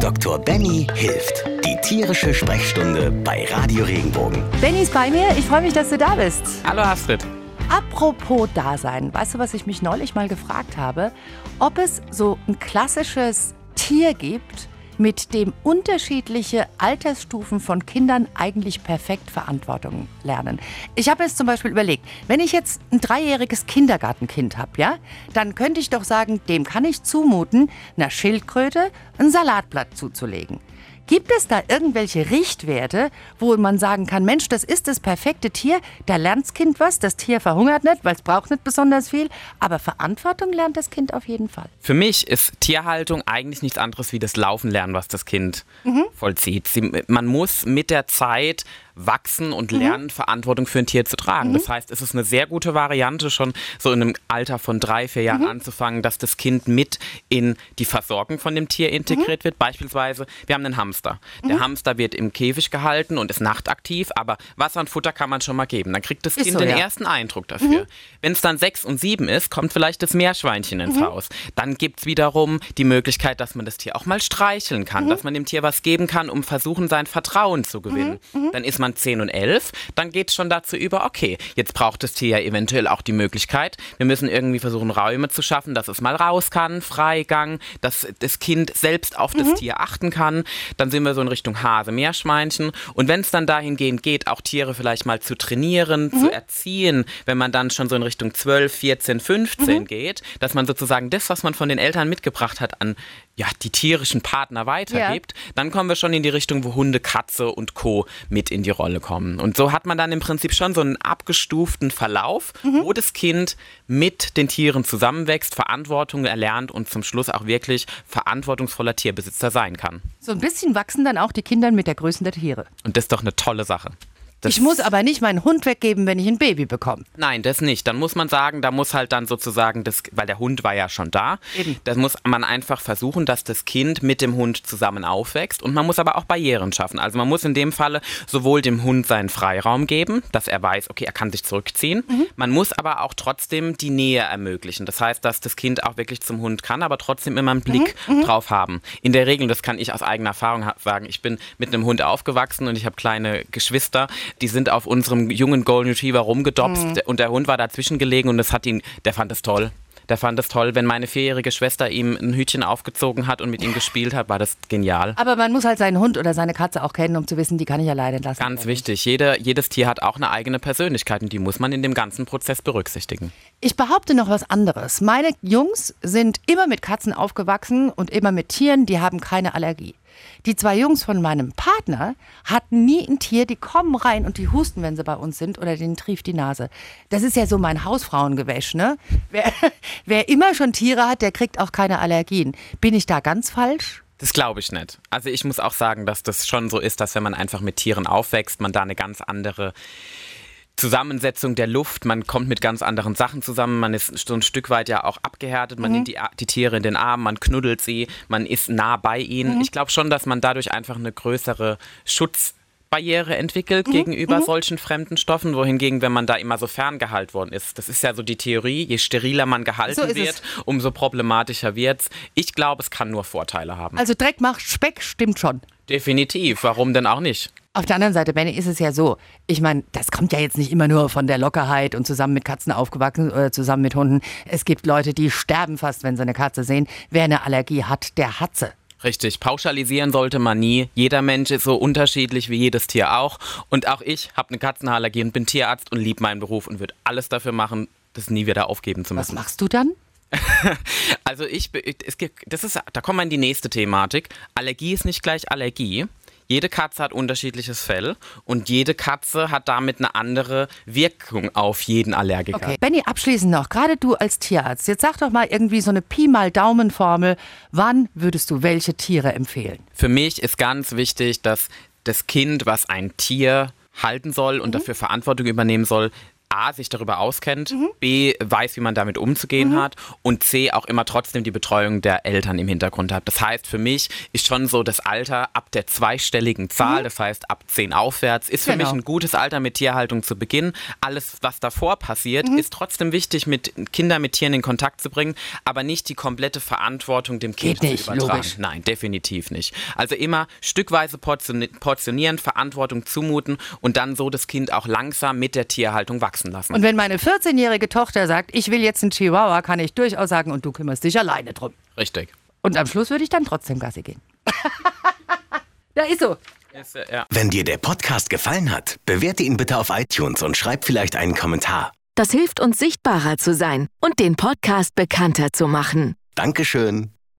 Dr. Benny hilft. Die tierische Sprechstunde bei Radio Regenbogen. Benny ist bei mir. Ich freue mich, dass du da bist. Hallo Astrid. Apropos Dasein. Weißt du, was ich mich neulich mal gefragt habe? Ob es so ein klassisches Tier gibt, mit dem unterschiedliche Altersstufen von Kindern eigentlich perfekt Verantwortung lernen. Ich habe jetzt zum Beispiel überlegt, wenn ich jetzt ein dreijähriges Kindergartenkind habe, ja, dann könnte ich doch sagen, dem kann ich zumuten, einer Schildkröte ein Salatblatt zuzulegen. Gibt es da irgendwelche Richtwerte, wo man sagen kann, Mensch, das ist das perfekte Tier, da lernt das Kind was, das Tier verhungert nicht, weil es braucht nicht besonders viel, aber Verantwortung lernt das Kind auf jeden Fall. Für mich ist Tierhaltung eigentlich nichts anderes wie das Laufen lernen, was das Kind mhm. vollzieht. Sie, man muss mit der Zeit wachsen und mhm. lernen, mhm. Verantwortung für ein Tier zu tragen. Mhm. Das heißt, es ist eine sehr gute Variante, schon so in einem Alter von drei, vier Jahren mhm. anzufangen, dass das Kind mit in die Versorgung von dem Tier integriert mhm. wird. Beispielsweise, wir haben einen Hamster. Der mhm. Hamster wird im Käfig gehalten und ist nachtaktiv, aber Wasser und Futter kann man schon mal geben. Dann kriegt das ist Kind so, den ja. ersten Eindruck dafür. Wenn es dann sechs und sieben ist, kommt vielleicht das Meerschweinchen ins Haus. Dann gibt es wiederum die Möglichkeit, dass man das Tier auch mal streicheln kann, dass man dem Tier was geben kann, um versuchen, sein Vertrauen zu gewinnen. Dann ist man man 10 und 11, dann geht es schon dazu über, okay, jetzt braucht das Tier ja eventuell auch die Möglichkeit, wir müssen irgendwie versuchen, Räume zu schaffen, dass es mal raus kann, Freigang, dass das Kind selbst auf das mhm. Tier achten kann. Dann sind wir so in Richtung Hase, Meerschweinchen. Und wenn es dann dahingehend geht, auch Tiere vielleicht mal zu trainieren, mhm. zu erziehen, wenn man dann schon so in Richtung 12, 14, 15 mhm. geht, dass man sozusagen das, was man von den Eltern mitgebracht hat, an ja, die tierischen Partner weitergibt, ja. dann kommen wir schon in die Richtung, wo Hunde, Katze und Co. mit in die Rolle kommen. Und so hat man dann im Prinzip schon so einen abgestuften Verlauf, mhm. wo das Kind mit den Tieren zusammenwächst, Verantwortung erlernt und zum Schluss auch wirklich verantwortungsvoller Tierbesitzer sein kann. So ein bisschen wachsen dann auch die Kinder mit der Größe der Tiere. Und das ist doch eine tolle Sache. Das ich muss aber nicht meinen Hund weggeben, wenn ich ein Baby bekomme. Nein, das nicht. Dann muss man sagen, da muss halt dann sozusagen das, weil der Hund war ja schon da. Eben. Da muss man einfach versuchen, dass das Kind mit dem Hund zusammen aufwächst. Und man muss aber auch Barrieren schaffen. Also man muss in dem Falle sowohl dem Hund seinen Freiraum geben, dass er weiß, okay, er kann sich zurückziehen. Mhm. Man muss aber auch trotzdem die Nähe ermöglichen. Das heißt, dass das Kind auch wirklich zum Hund kann, aber trotzdem immer einen Blick mhm. mhm. drauf haben. In der Regel, das kann ich aus eigener Erfahrung sagen, ich bin mit einem Hund aufgewachsen und ich habe kleine Geschwister die sind auf unserem jungen Golden Retriever rumgedopst mhm. und der Hund war dazwischen gelegen und das hat ihn, der fand es toll. Der fand es toll, wenn meine vierjährige Schwester ihm ein Hütchen aufgezogen hat und mit ihm gespielt hat, war das genial. Aber man muss halt seinen Hund oder seine Katze auch kennen, um zu wissen, die kann ich alleine entlassen. Ganz wichtig. Jede, jedes Tier hat auch eine eigene Persönlichkeit und die muss man in dem ganzen Prozess berücksichtigen. Ich behaupte noch was anderes. Meine Jungs sind immer mit Katzen aufgewachsen und immer mit Tieren, die haben keine Allergie. Die zwei Jungs von meinem Partner hatten nie ein Tier, die kommen rein und die husten, wenn sie bei uns sind oder denen trieft die Nase. Das ist ja so mein Hausfrauengewäsch, ne? Wer, wer immer schon Tiere hat, der kriegt auch keine Allergien. Bin ich da ganz falsch? Das glaube ich nicht. Also ich muss auch sagen, dass das schon so ist, dass wenn man einfach mit Tieren aufwächst, man da eine ganz andere Zusammensetzung der Luft, man kommt mit ganz anderen Sachen zusammen, man ist so ein Stück weit ja auch abgehärtet, man mhm. nimmt die, die, Tiere in den Arm, man knuddelt sie, man ist nah bei ihnen. Mhm. Ich glaube schon, dass man dadurch einfach eine größere Schutzbarriere entwickelt mhm. gegenüber mhm. solchen fremden Stoffen, wohingegen, wenn man da immer so ferngehalten worden ist, das ist ja so die Theorie, je steriler man gehalten so wird, es. umso problematischer wird es. Ich glaube, es kann nur Vorteile haben. Also Dreck macht Speck, stimmt schon. Definitiv, warum denn auch nicht? Auf der anderen Seite, Benny, ist es ja so. Ich meine, das kommt ja jetzt nicht immer nur von der Lockerheit und zusammen mit Katzen aufgewachsen oder zusammen mit Hunden. Es gibt Leute, die sterben fast, wenn sie eine Katze sehen. Wer eine Allergie hat, der hat sie. Richtig, pauschalisieren sollte man nie. Jeder Mensch ist so unterschiedlich wie jedes Tier auch. Und auch ich habe eine Katzenallergie und bin Tierarzt und liebe meinen Beruf und würde alles dafür machen, das nie wieder aufgeben zu müssen. Was machst du dann? also ich, es gibt, das ist, da kommen wir in die nächste Thematik. Allergie ist nicht gleich Allergie. Jede Katze hat unterschiedliches Fell und jede Katze hat damit eine andere Wirkung auf jeden Allergiker. Okay, Benny, abschließend noch, gerade du als Tierarzt, jetzt sag doch mal irgendwie so eine Pi mal Daumen-Formel. Wann würdest du welche Tiere empfehlen? Für mich ist ganz wichtig, dass das Kind, was ein Tier halten soll und mhm. dafür Verantwortung übernehmen soll, A, sich darüber auskennt, mhm. B, weiß, wie man damit umzugehen mhm. hat und C, auch immer trotzdem die Betreuung der Eltern im Hintergrund hat. Das heißt, für mich ist schon so das Alter ab der zweistelligen Zahl, mhm. das heißt ab zehn aufwärts, ist für genau. mich ein gutes Alter mit Tierhaltung zu beginnen. Alles, was davor passiert, mhm. ist trotzdem wichtig, mit Kindern mit Tieren in Kontakt zu bringen, aber nicht die komplette Verantwortung dem Kind Geht nicht, zu übertragen. Logisch. Nein, definitiv nicht. Also immer stückweise portionieren, Verantwortung zumuten und dann so das Kind auch langsam mit der Tierhaltung wachsen lassen. Und wenn meine 14-jährige Tochter sagt, ich will jetzt einen Chihuahua, kann ich durchaus sagen, und du kümmerst dich alleine drum. Richtig. Und am Schluss würde ich dann trotzdem Gassi gehen. da ist so. Ja. Wenn dir der Podcast gefallen hat, bewerte ihn bitte auf iTunes und schreib vielleicht einen Kommentar. Das hilft uns sichtbarer zu sein und den Podcast bekannter zu machen. Dankeschön.